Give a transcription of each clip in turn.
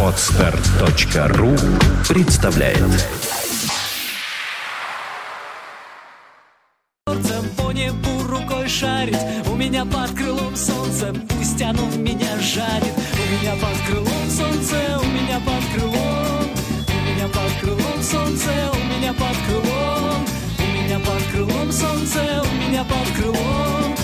Отстар.ру представляет. По небу рукой шарить У меня под крылом солнце Пусть оно меня жарит. У меня под крылом солнце У меня под крылом У меня под крылом солнце У меня под крылом У меня под крылом солнце У меня под крылом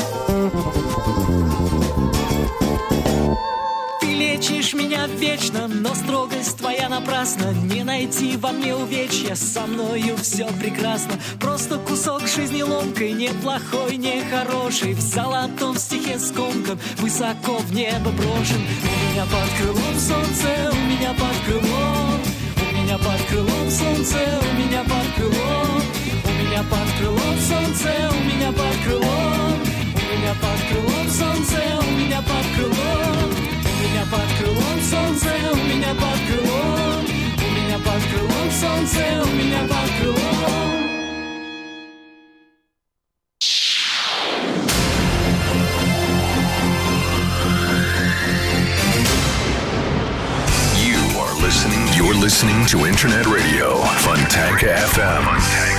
меня вечно, но строгость твоя напрасна. Не найти во мне увечья, со мною все прекрасно. Просто кусок жизни ломкой, неплохой, не хороший В золотом стихе скомкан, высоко в небо брошен. У меня под крылом солнце, у меня под крылом. У меня под крылом солнце, у меня под крылом. У меня под крылом солнце, у меня под крылом. У меня под крылом солнце, у меня под крылом под крылом солнце, у меня под крылом У меня под крылом солнце, у меня под крылом You are listening. You're listening to Internet Radio Fontanka FM. Fontanka FM.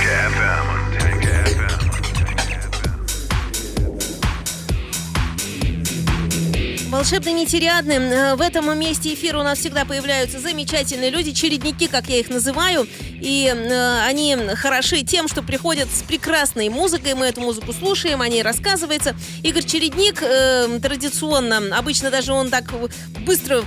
Волшебно нетериадны. Э, В этом месте эфира у нас всегда появляются замечательные люди, чередники, как я их называю. И э, они хороши тем, что приходят с прекрасной музыкой. Мы эту музыку слушаем, о ней рассказывается. Игорь Чередник э, традиционно, обычно даже он так быстро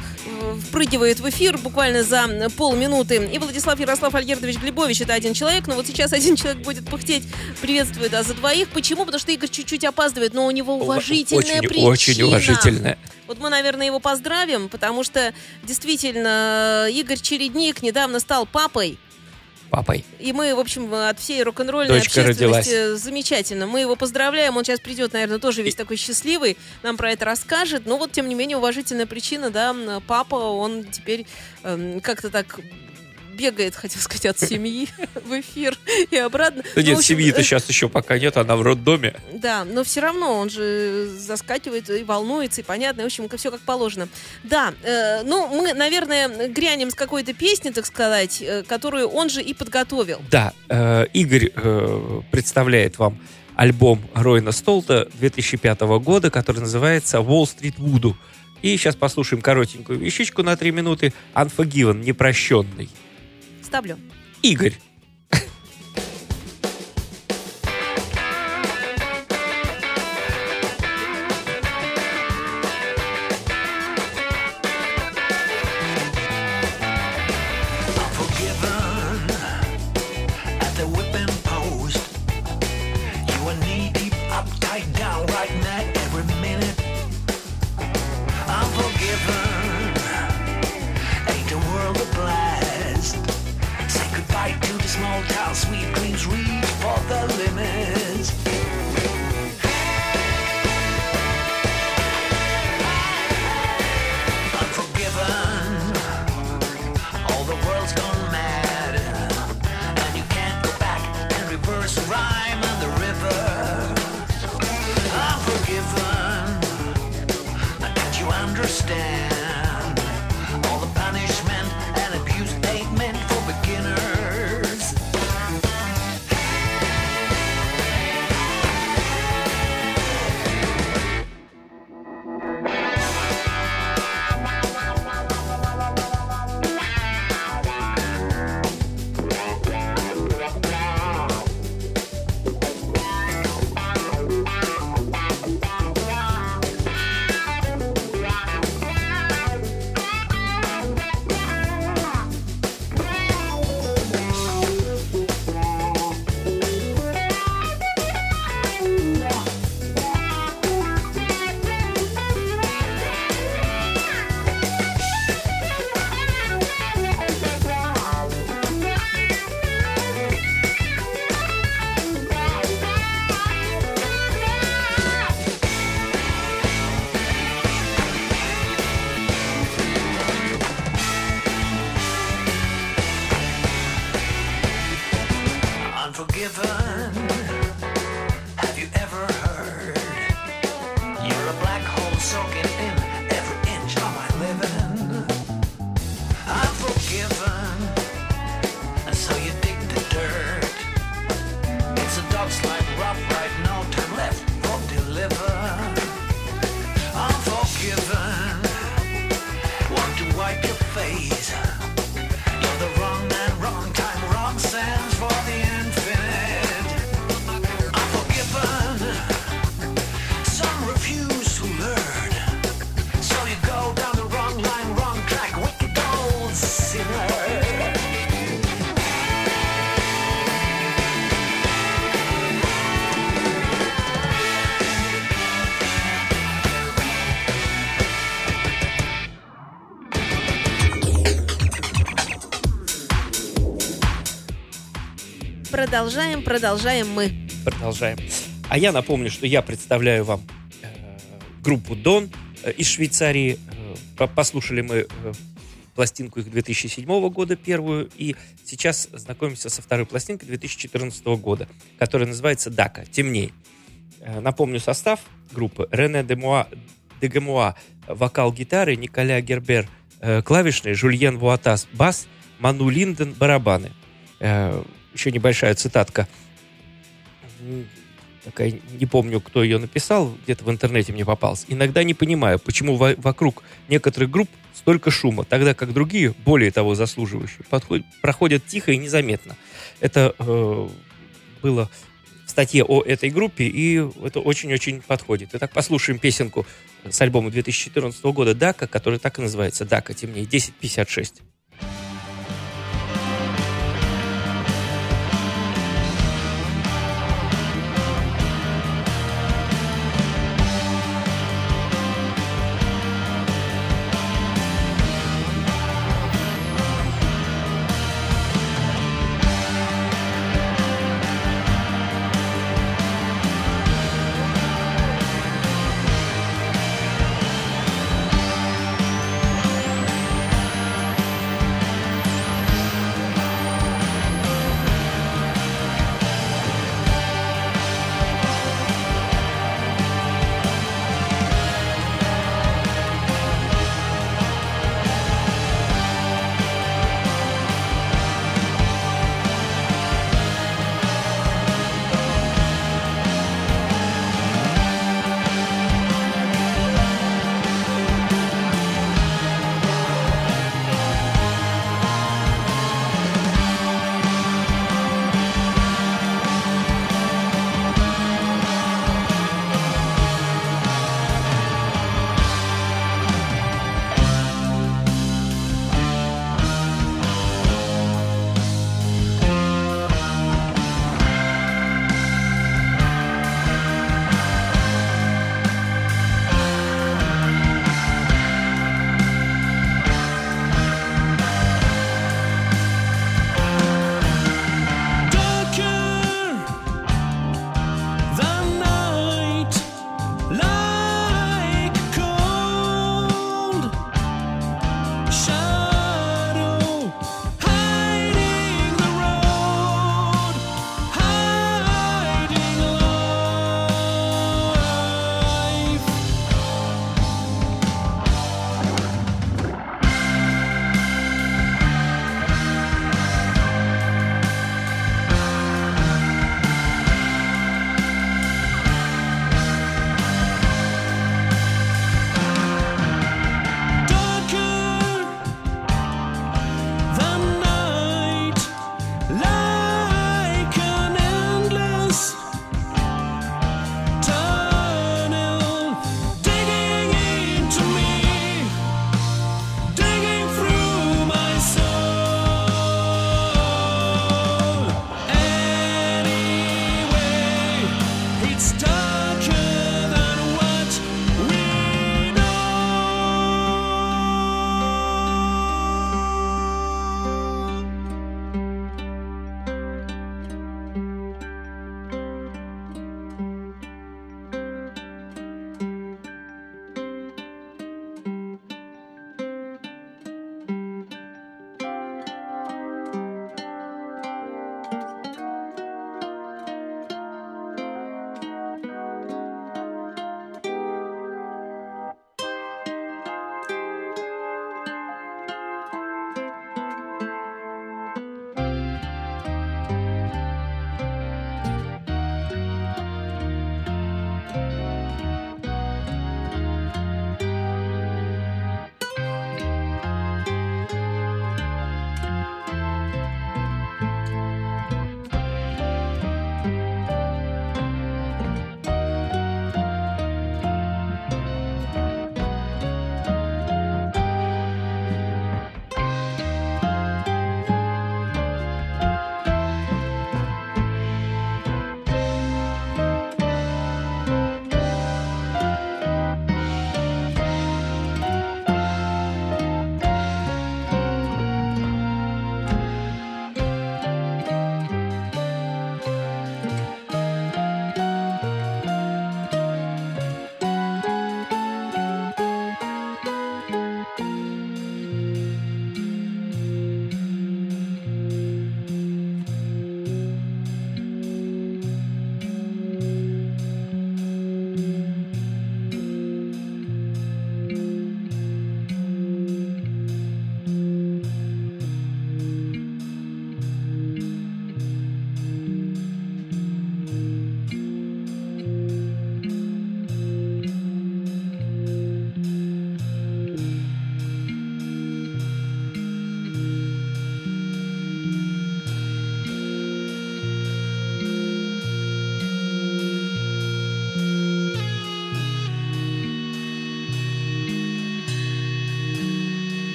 впрыгивает в эфир буквально за полминуты. И Владислав Ярослав Альгердович Глебович это один человек, но вот сейчас один человек будет пыхтеть. Приветствую, да, за двоих. Почему? Потому что Игорь чуть-чуть опаздывает, но у него уважительная очень, причина. очень уважительная. Вот мы, наверное, его поздравим, потому что действительно Игорь Чередник недавно стал папой. Папой. И мы, в общем, от всей рок-н-ролльной Дочка общественности родилась. замечательно. Мы его поздравляем. Он сейчас придет, наверное, тоже весь такой счастливый, нам про это расскажет. Но вот, тем не менее, уважительная причина, да, папа, он теперь эм, как-то так бегает, хотел сказать, от семьи в эфир и обратно. Да Ну, нет, семьи-то э, сейчас еще пока нет, она в роддоме. да, но все равно он же заскакивает и волнуется, и понятно, и, в общем, все как положено. Да, э, ну, мы, наверное, грянем с какой-то песни, так сказать, э, которую он же и подготовил. Да, э, Игорь э, представляет вам альбом Ройна Столта 2005 года, который называется «Wall Street Voodoo». И сейчас послушаем коротенькую вещичку на три минуты «Unforgiven», «Непрощенный». Ставлю. Игорь. Продолжаем, продолжаем мы. Продолжаем. А я напомню, что я представляю вам э, группу Дон э, из Швейцарии. Э, по- послушали мы э, пластинку их 2007 года, первую, и сейчас знакомимся со второй пластинкой 2014 года, которая называется «Дака. Темней». Э, напомню состав группы. Рене Демуа, Дегемуа, вокал гитары, Николя Гербер, э, клавишные, Жульен Вуатас, бас, Ману Линден, барабаны. Еще небольшая цитатка. Такая, не помню, кто ее написал, где-то в интернете мне попался. Иногда не понимаю, почему во- вокруг некоторых групп столько шума, тогда как другие, более того заслуживающие, подходят, проходят тихо и незаметно. Это э, было в статье о этой группе, и это очень-очень подходит. Итак, послушаем песенку с альбома 2014 года «Дака», который так и называется «Дака, темнее, 1056».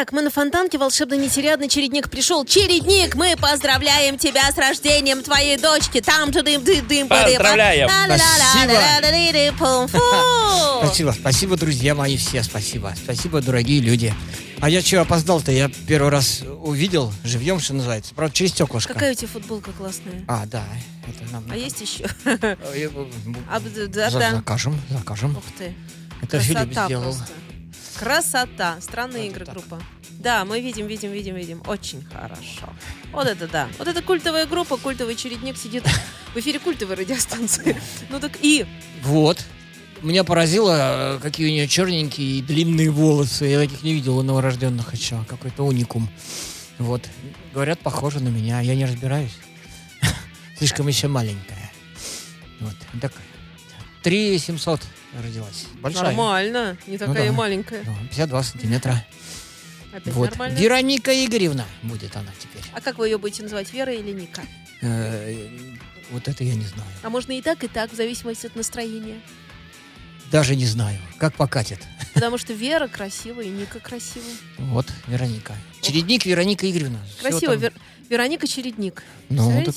Итак, мы на фонтанке, волшебно нетерядный чередник пришел. Чередник, мы поздравляем тебя с рождением твоей дочки. Там же дым дым дым Поздравляем. Спасибо, спасибо, друзья мои все, спасибо. Спасибо, дорогие люди. А я что, опоздал-то? Я первый раз увидел живьем, что называется. Правда, через стеклышко. Какая у тебя футболка классная. А, да. Это нам... А есть еще? Закажем, закажем. Ух ты. Это Филипп сделал. просто. Красота. Странные игры так. группа. Да, мы видим, видим, видим, видим. Очень хорошо. Вот это да. Вот это культовая группа, культовый чередник сидит в эфире культовой радиостанции. Ну так и Вот. Меня поразило, какие у нее черненькие и длинные волосы. Я таких не видел у новорожденных еще. Какой-то уникум. Вот. Говорят, похоже на меня. Я не разбираюсь. Слишком еще маленькая. Вот. Так, 3 700 родилась. Большая. нормально. Не такая да. маленькая. Ну, 52 сантиметра. Опять Вот. нормально. Вероника Игоревна будет она теперь. А как вы ее будете называть, Вера или Ника? Э, Вот это я не знаю. А можно и так, и так, в зависимости от настроения. Даже не знаю. Как покатит. Потому что Вера красивая, и Ника красивая. Вот, Вероника. Чередник Вероника Игоревна. Красиво. там. Вер- Вероника Чередник. Ну, так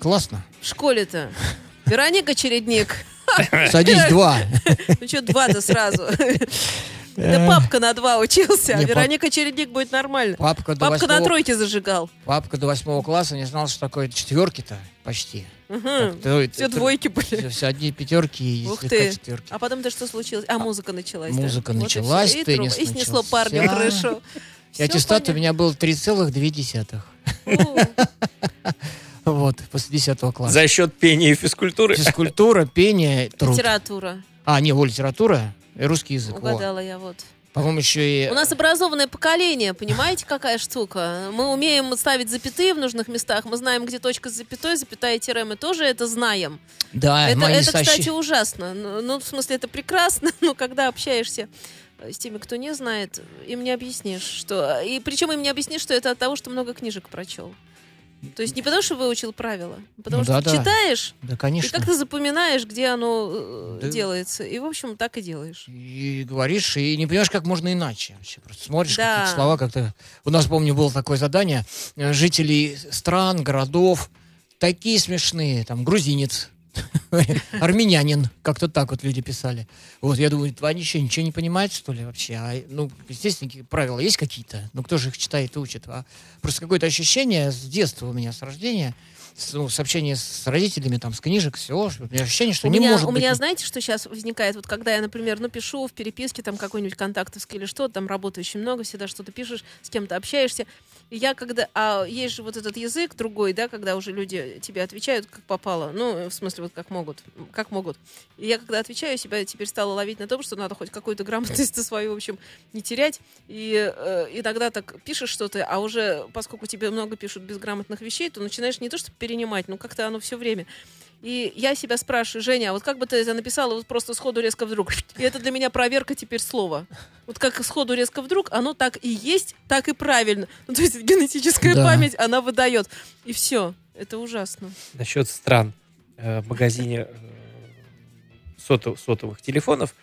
классно. В школе-то. Вероника Чередник. Садись два. Ну что, два-то сразу. Это папка на два учился, а Вероника Чередник будет нормально. Папка на тройке зажигал. папка до восьмого класса не знал, что такое четверки-то почти. Так, Все двойки были. Все, одни пятерки и Ух слегка ты. четверки. А потом-то что случилось? А, музыка началась. да? Музыка Вот началась, и, теннис и снесло парня крышу. И аттестат у меня был 3,2. Вот, после 10 класса. За счет пения и физкультуры. Физкультура, пение, труд. Литература. А, не, вот литература и русский язык. во. Угадала я вот. По-моему, еще и... У нас образованное поколение, понимаете, какая штука? Мы умеем ставить запятые в нужных местах, мы знаем, где точка с запятой, запятая и тире, мы тоже это знаем. Да, это, это, сощи- кстати, ужасно. Ну, ну, в смысле, это прекрасно, но когда общаешься с теми, кто не знает, им не объяснишь, что... И причем им не объяснишь, что это от того, что много книжек прочел. То есть не потому, что выучил правила, а потому Ну что да-да. читаешь, Да, и конечно. как ты запоминаешь, где оно э, Да. делается. И, в общем, так и делаешь. И говоришь, и не понимаешь, как можно иначе. Вообще просто смотришь Да. какие-то слова как-то... У нас, помню, было такое задание. э, Жителей стран, городов, такие смешные. Там, грузинец, армянин. Как-то так вот люди писали. Вот, я думаю, они что, ничего не понимают, что ли, вообще? А, ну, естественно, правила есть какие-то. Ну, кто же их читает и учит? А просто какое-то ощущение с детства у меня, с рождения, с, ну, с общения с родителями, там, с книжек, все. У меня ощущение, что у не меня, может у быть... меня, знаете, что сейчас возникает? Вот когда я, например, ну, пишу в переписке там какой-нибудь контактовский или что, там работаю очень много, всегда что-то пишешь, с кем-то общаешься. И я когда... А есть же вот этот язык другой, да, когда уже люди тебе отвечают, как попало. Ну, в смысле, вот как могут. Как могут. И я когда отвечаю, себя теперь стала ловить на том, что надо хоть какую-то грамотность свою, в общем, не терять. И э, иногда так пишешь что-то, а уже, поскольку тебе много пишут безграмотных вещей, то начинаешь не то что перенимать, но как-то оно все время. И я себя спрашиваю, Женя, а вот как бы ты это написала вот просто сходу резко вдруг? И это для меня проверка теперь слова. Вот как сходу резко вдруг, оно так и есть, так и правильно. Ну, то есть генетическая Да. память, она выдает. И все. Это ужасно. Насчет стран. Э, В магазине э, сото- сотовых телефонов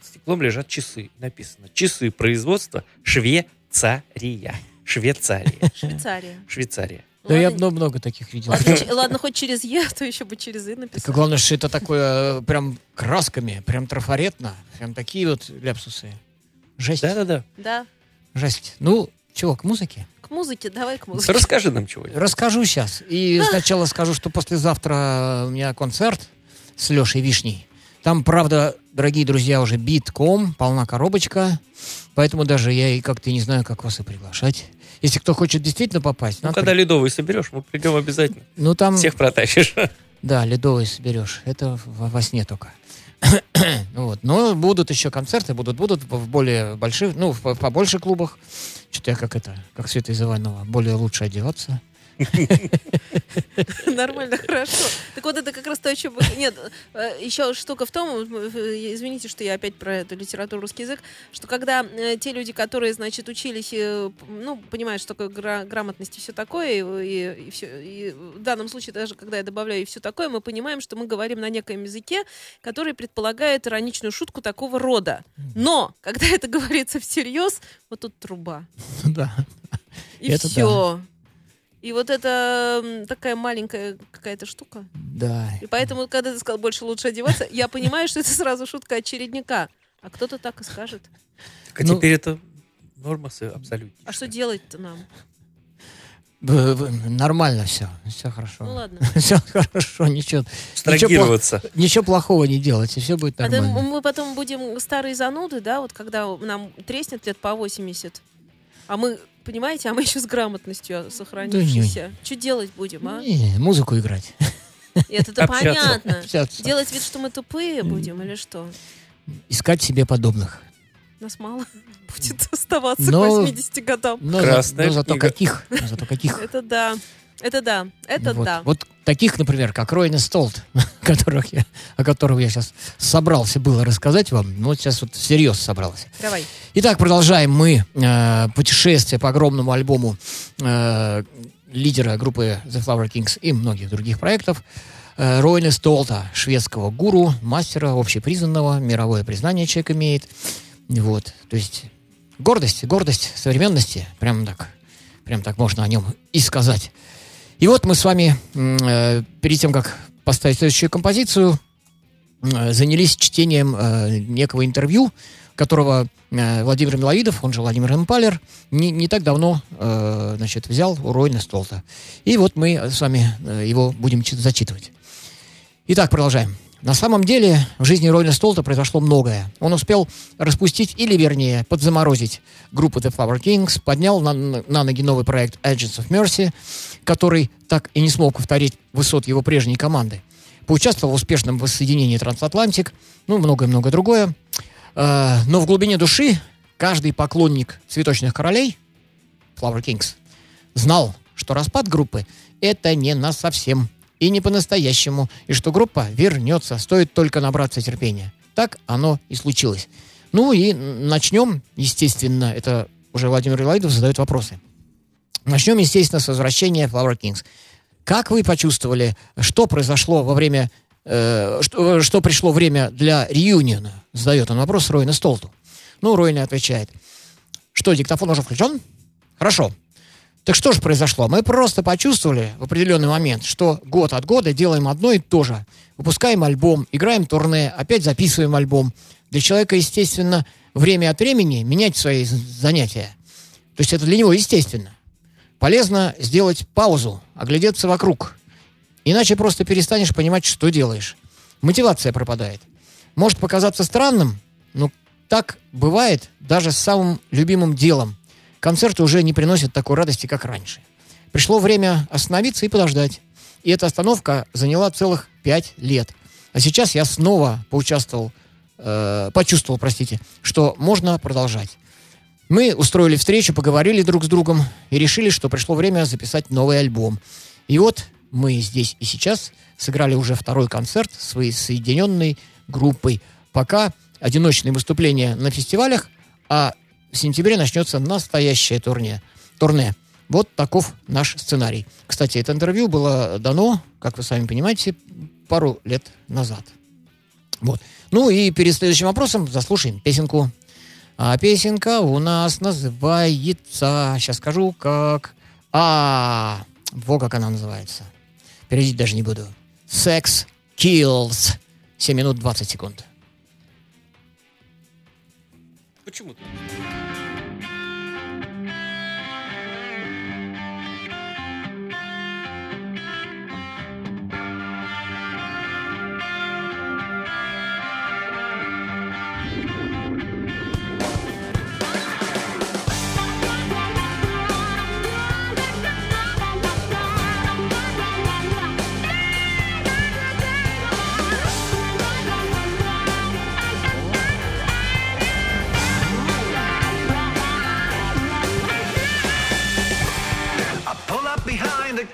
стеклом лежат часы. Написано часы производства Швейцария. Швейцария. Швейцария. Швейцария. Да я Ладно, много, много таких видел. ладно, хоть через Е, а то еще бы через И Так написал. главное, что это такое э, прям красками, прям трафаретно, прям такие вот ляпсусы. Жесть, Да-да-да. Да. жесть. Ну, чего, к музыке? Музыке, давай к музыке. Расскажи нам чего-нибудь. Расскажу сейчас. И сначала скажу, что послезавтра у меня концерт с Лешей Вишней. Там, правда, дорогие друзья, уже битком, полна коробочка. Поэтому даже я и как-то не знаю, как вас и приглашать. Если кто хочет действительно попасть, Ну, надо когда при- ледовый соберешь, мы придем обязательно. ну там Всех протащишь. Да, ледовый соберешь. Это во, во сне только. Вот. Но будут еще концерты, будут, будут в более больших, ну, в побольше клубах. Что-то я как это, как Света из Иванова, более лучше одеваться. Нормально, хорошо. Так вот, это как раз то, о чем... Нет, э, еще штука в том, э, извините, что я опять про эту литературу, русский язык, что когда э, те люди, которые, значит, учились, ну, понимают, что такое гра- грамотность и все такое, и, и, все, и в данном случае даже, когда я добавляю и все такое, мы понимаем, что мы говорим на некоем языке, который предполагает ироничную шутку такого рода. Но, когда это говорится всерьез, вот тут труба. Да. И Это все. И вот это такая маленькая какая-то штука. Да. И поэтому, когда ты сказал больше лучше одеваться, я понимаю, что это сразу шутка очередника. А кто-то так и скажет. Так а Ну- теперь это норма абсолютно. А что делать-то нам? Нормально все. Все хорошо. Ну ладно. Все хорошо, ничего, Абстрагироваться. ничего плохого не делать, и все будет А нормально. мы потом будем старые зануды, да, вот когда нам треснет лет по 80. А мы, понимаете, а мы еще с грамотностью сохранившейся. Что делать будем, а? Не, музыку играть. Это-то Общаться. понятно. Общаться. Делать вид, что мы тупые будем или что? Искать себе подобных. Нас мало будет оставаться Но- к 80 годам. Но, Красная но зато каких? Но зато каких? Это да. Это да. Это вот, да. вот таких, например, как Ройна Столт, которых я, о котором я сейчас собрался было рассказать вам, но вот сейчас вот всерьез собрался. Давай. Итак, продолжаем мы э, путешествие по огромному альбому э, лидера группы The Flower Kings и многих других проектов. Э, Ройна Столта, шведского гуру, мастера, общепризнанного, мировое признание человек имеет. Вот, то есть гордость, гордость современности, прям так, прям так можно о нем и сказать. И вот мы с вами, э, перед тем, как поставить следующую композицию, э, занялись чтением э, некого интервью, которого э, Владимир Миловидов, он же Владимир Эмпалер, не, не так давно э, значит, взял у Ройна Столта. И вот мы с вами э, его будем чит- зачитывать. Итак, продолжаем. На самом деле в жизни Ройна Столта произошло многое. Он успел распустить или, вернее, подзаморозить группу The Flower Kings, поднял на, на ноги новый проект Agents of Mercy, который так и не смог повторить высот его прежней команды. Поучаствовал в успешном воссоединении Трансатлантик, ну, многое-многое другое. Э, но в глубине души каждый поклонник цветочных королей, Flower Kings, знал, что распад группы – это не на совсем и не по-настоящему, и что группа вернется, стоит только набраться терпения. Так оно и случилось. Ну и начнем, естественно, это уже Владимир Илайдов задает вопросы. Начнем, естественно, с возвращения Flower Kings. Как вы почувствовали, что произошло во время, э, что, что пришло время для реюниона? Задает он вопрос Ройна Столту. Ну, Ройна отвечает. Что, диктофон уже включен? Хорошо. Так что же произошло? Мы просто почувствовали в определенный момент, что год от года делаем одно и то же. Выпускаем альбом, играем турне, опять записываем альбом. Для человека, естественно, время от времени менять свои занятия. То есть это для него естественно. Полезно сделать паузу, оглядеться вокруг. Иначе просто перестанешь понимать, что делаешь. Мотивация пропадает. Может показаться странным, но так бывает даже с самым любимым делом. Концерты уже не приносят такой радости, как раньше. Пришло время остановиться и подождать. И эта остановка заняла целых пять лет. А сейчас я снова поучаствовал, э, почувствовал, простите, что можно продолжать. Мы устроили встречу, поговорили друг с другом и решили, что пришло время записать новый альбом. И вот мы здесь и сейчас сыграли уже второй концерт своей соединенной группой. Пока одиночные выступления на фестивалях, а в сентябре начнется настоящее турне. турне. Вот таков наш сценарий. Кстати, это интервью было дано, как вы сами понимаете, пару лет назад. Вот. Ну и перед следующим вопросом заслушаем песенку. А песенка у нас называется... Сейчас скажу, как... А, во как она называется. Переводить даже не буду. Sex Kills. 7 минут 20 секунд. Почему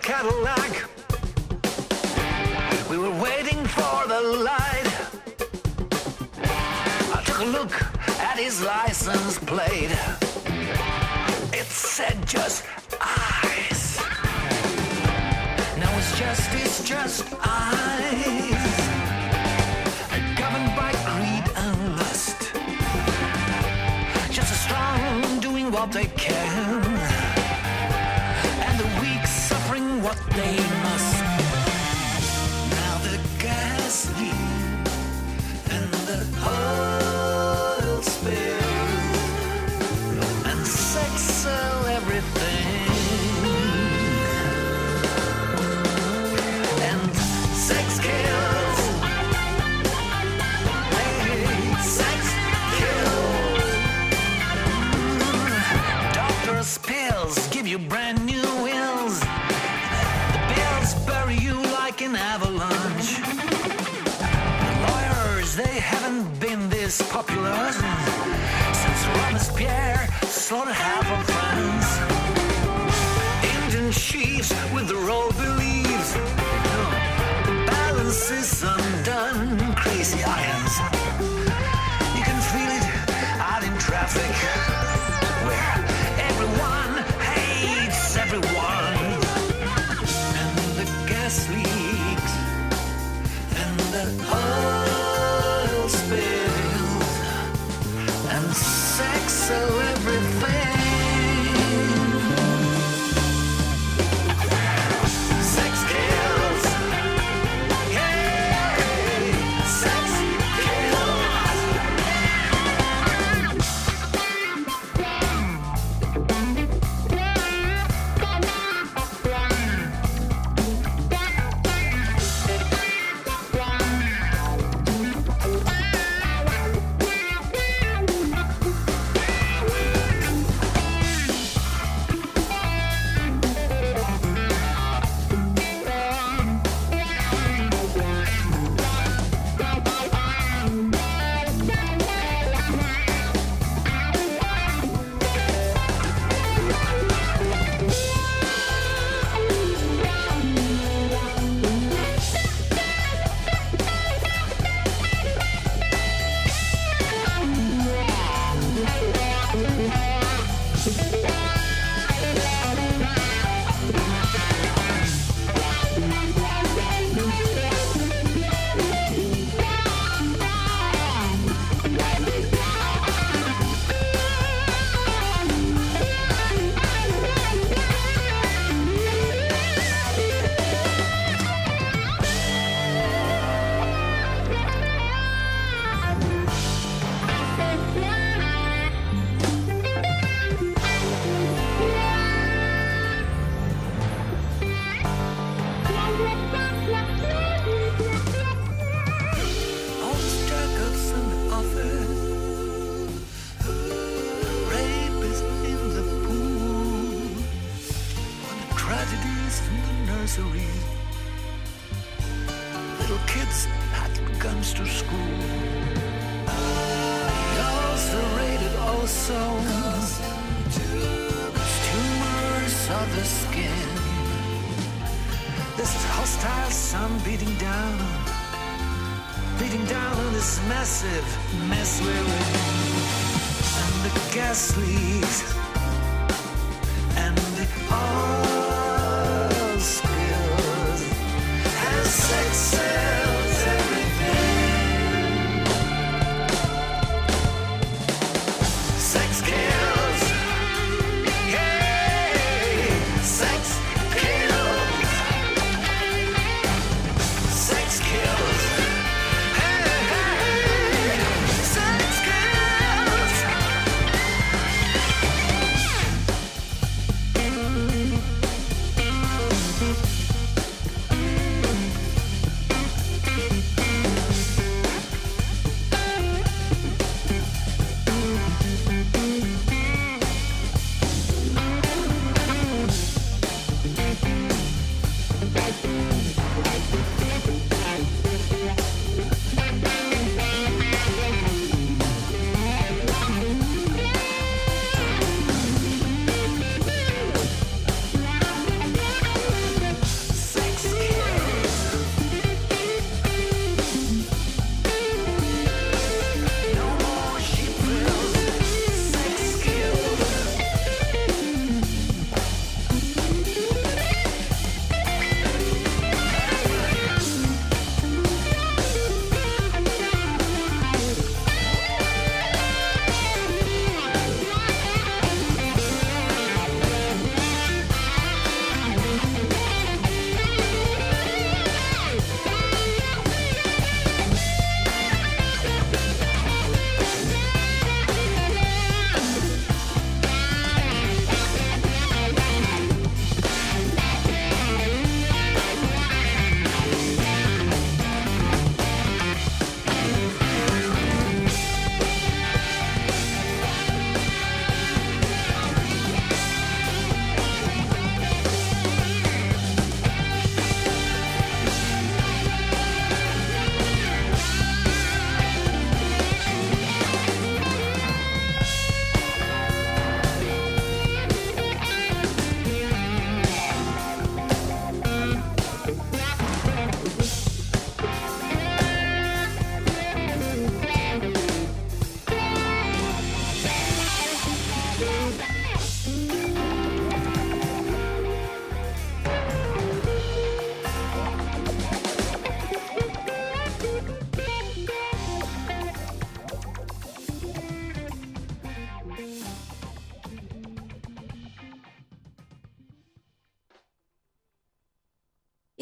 Cadillac. We were waiting for the light. I took a look at his license plate. It said just eyes. Now it's just, it's just eyes. Governed by greed and lust. Just a strong doing what they can what they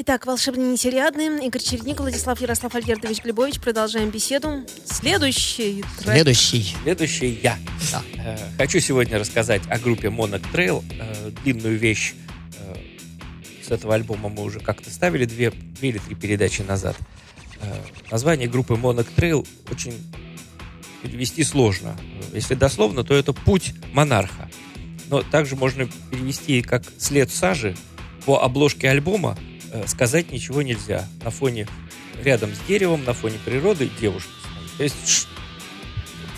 Итак, волшебный нетериадный. Игорь Чередник, Владислав Ярослав Альгертович Глебович. Продолжаем беседу. Следующий трек. Следующий. Следующий я. Да. Э, Хочу сегодня рассказать о группе Monarch Trail. Э, Длинную вещь э, с этого альбома мы уже как-то ставили две, две или три передачи назад. Э, Название группы Monarch Trail очень перевести сложно. Если дословно, то это «Путь монарха». Но также можно перевести и как «След сажи». По обложке альбома сказать ничего нельзя. На фоне рядом с деревом, на фоне природы девушка. То есть ш-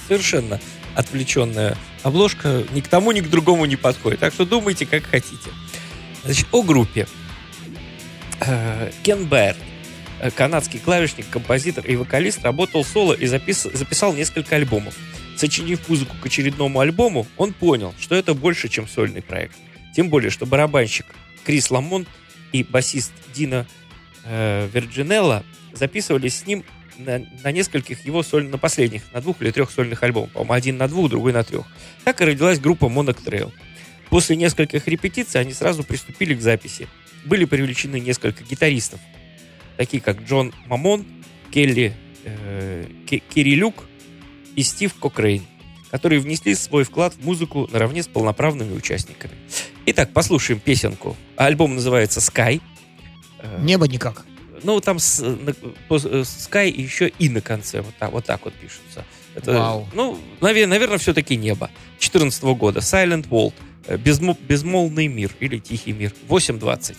совершенно отвлеченная обложка ни к тому, ни к другому не подходит. Так что думайте, как хотите. Значит, о группе. Э, Кен Байер, э, канадский клавишник, композитор и вокалист, работал соло и запис- записал несколько альбомов. Сочинив музыку к очередному альбому, он понял, что это больше, чем сольный проект. Тем более, что барабанщик Крис Ламонт и басист Дина э, Верджинелла записывались с ним на, на нескольких его соль, на последних, на двух или трех сольных альбомах. По-моему, один на двух, другой на трех. Так и родилась группа Monarch Trail. После нескольких репетиций они сразу приступили к записи. Были привлечены несколько гитаристов, такие как Джон Мамон, Келли э, Кирилюк и Стив Кокрейн, которые внесли свой вклад в музыку наравне с полноправными участниками. Итак, послушаем песенку. Альбом называется «Sky». Э, Небо никак. ну, там с, на- по- э, Sky и еще и на конце. Вот так вот, так вот пишется. Это, Вау. Ну, наверное, все-таки небо. 14 года. Silent World. Э, Безмо- безмолвный мир или тихий мир. 8.20.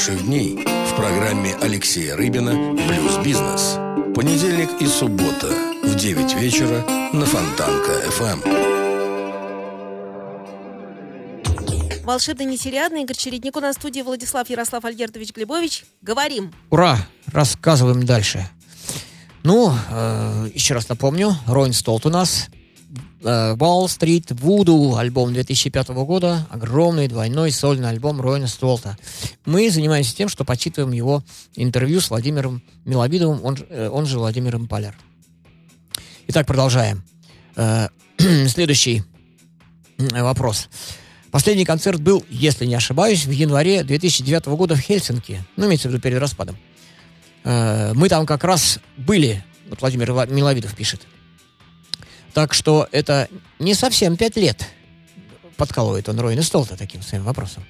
наших дней в программе Алексея Рыбина «Блюз-бизнес». Понедельник и суббота в 9 вечера на Фонтанка Эм. ФМ. Волшебный нетериадный Игорь Чередник у нас в студии Владислав Ярослав Альгертович Глебович. Говорим. Ура! Рассказываем дальше. Ну, э, еще раз напомню, Ройн Столт у нас. Wall Street Voodoo, альбом 2005 года, огромный двойной сольный альбом Ройна Столта. Мы занимаемся тем, что почитываем его интервью с Владимиром Миловидовым, он, э, он же Владимиром Поляр. Итак, продолжаем. Э, Следующий вопрос. Последний концерт был, если не ошибаюсь, в январе 2009 года в Хельсинки. Ну, имеется в виду перед распадом. Э, Мы там как раз были, вот Владимир Миловидов пишет. Так что это не совсем пять лет. Подкалывает он Ройна Столта таким своим вопросом.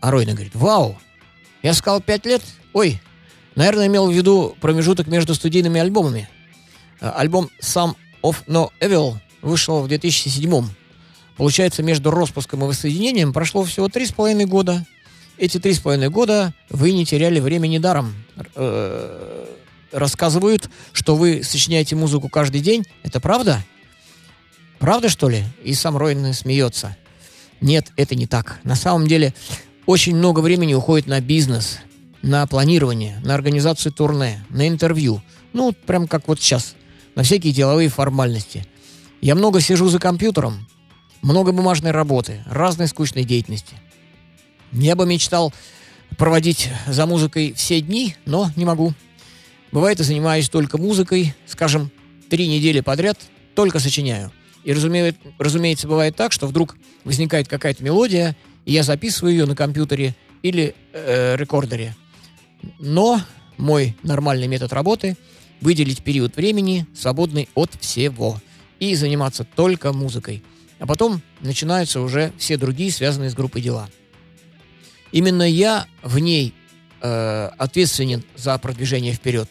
А- Ройна говорит, вау, я сказал пять лет? Ой, наверное, имел в виду промежуток между студийными альбомами. Э, Альбом Some of No Evil вышел в 2007 Получается, между распуском и воссоединением прошло всего три с половиной года. Эти три с половиной года вы не теряли времени даром. Э, Рассказывают, что вы сочиняете музыку каждый день. Это правда? Правда, что ли? И сам Ройн смеется. Нет, это не так. На самом деле, очень много времени уходит на бизнес, на планирование, на организацию турне, на интервью. Ну, прям как вот сейчас. На всякие деловые формальности. Я много сижу за компьютером, много бумажной работы, разной скучной деятельности. Я бы мечтал проводить за музыкой все дни, но не могу. Бывает, и занимаюсь только музыкой, скажем, три недели подряд только сочиняю. И, разумеет- разумеется, бывает так, что вдруг возникает какая-то мелодия, и я записываю ее на компьютере или э, рекордере. Но мой нормальный метод работы – выделить период времени, свободный от всего, и заниматься только музыкой. А потом начинаются уже все другие, связанные с группой дела. Именно я в ней э, ответственен за продвижение вперед.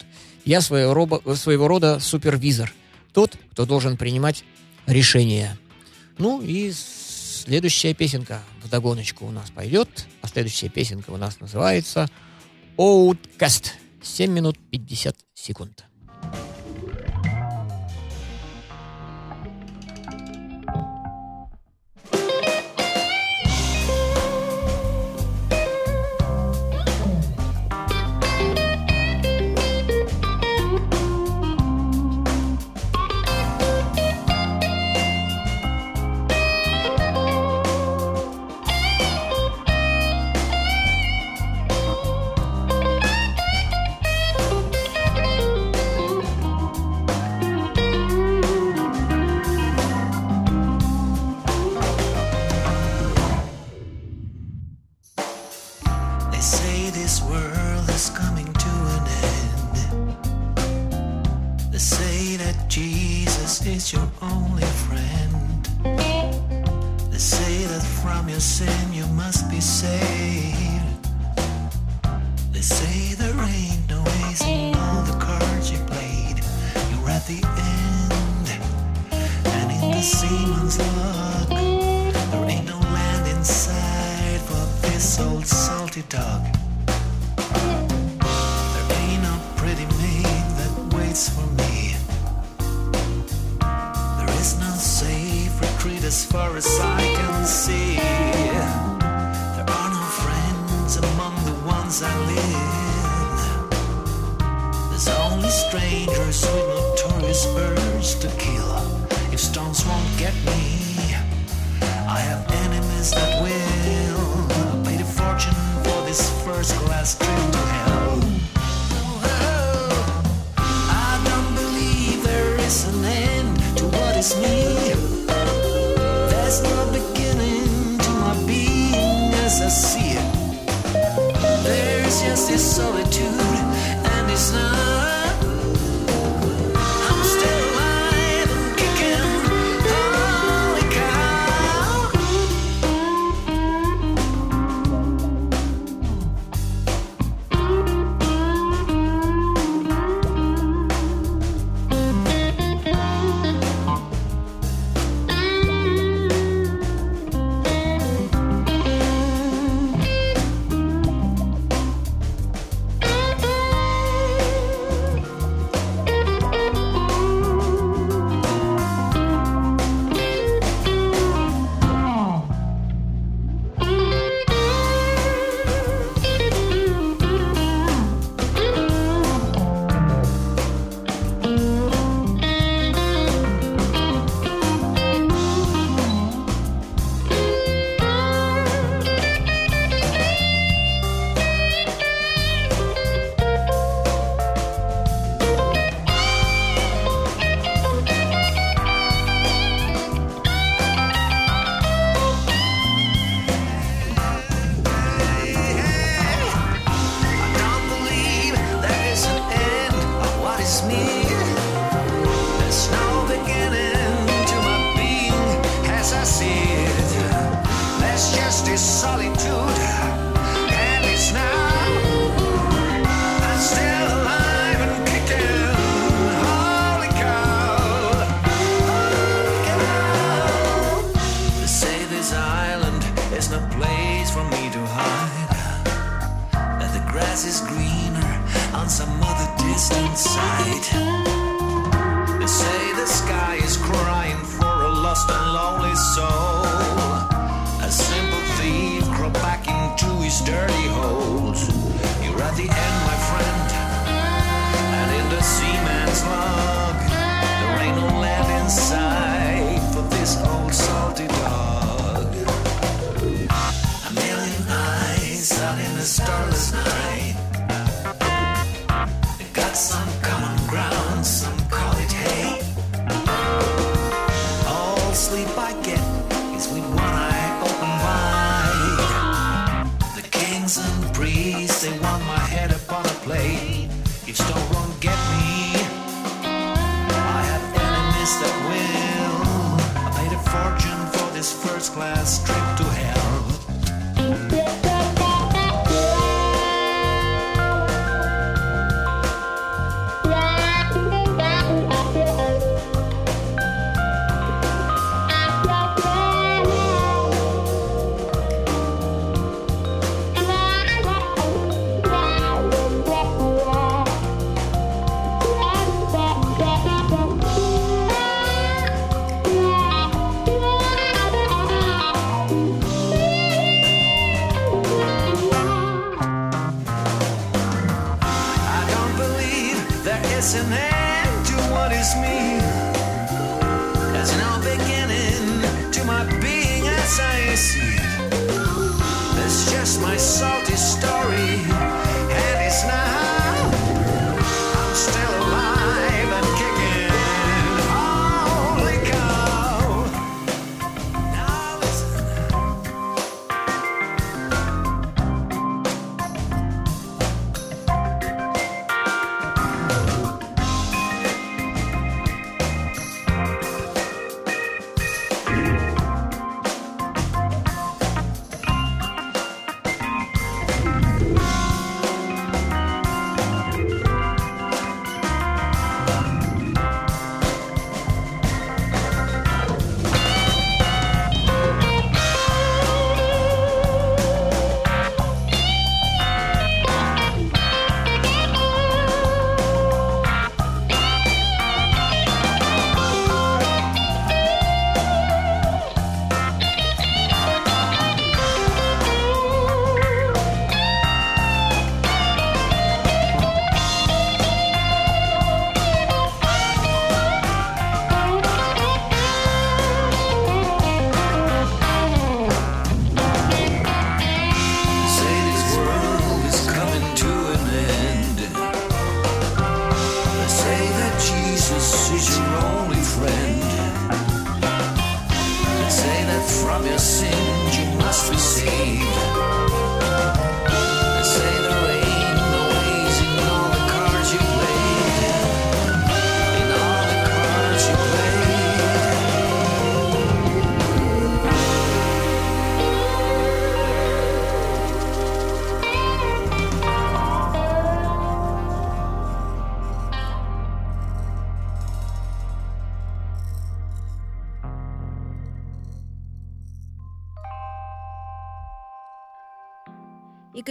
Я своего, робо- своего рода супервизор. Тот, кто должен принимать решения. Ну и следующая песенка в догоночку у нас пойдет. А следующая песенка у нас называется Outcast. 7 минут 50 секунд. They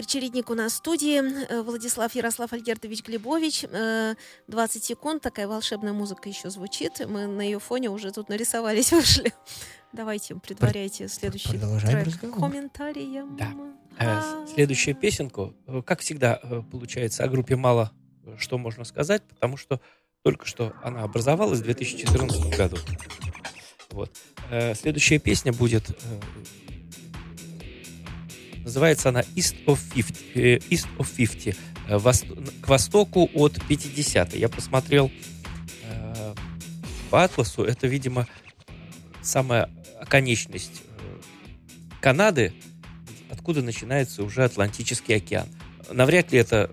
Чередник у нас в студии, э, Владислав Ярослав Альгертович Глебович. Э, 20 секунд, такая волшебная музыка еще звучит. Мы на ее фоне уже тут нарисовались, вышли. Давайте, предваряйте следующий продолжаем трек разговор. комментарием. Да. А, Э, Следующую песенку, э, как всегда, э, получается, о группе мало э, что можно сказать, потому что только что она образовалась в 2014 году. Вот. Э, Следующая песня будет... Называется она East of 50. э, East of 50 э, к востоку от 50 Я посмотрел э, по атласу. Это, видимо, самая оконечность э, Канады, откуда начинается уже Атлантический океан. Навряд ли это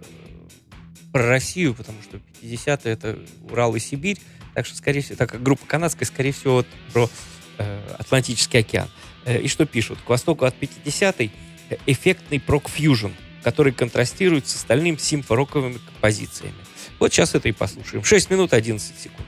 про Россию, потому что 50-е это Урал и Сибирь, так что, скорее всего, так как группа канадская, скорее всего, вот про э, Атлантический океан. Э, и что пишут? К востоку от 50-й э, эффектный прок-фьюжн, который контрастирует с остальными симфороковыми композициями. Вот сейчас это и послушаем. 6 минут 11 секунд.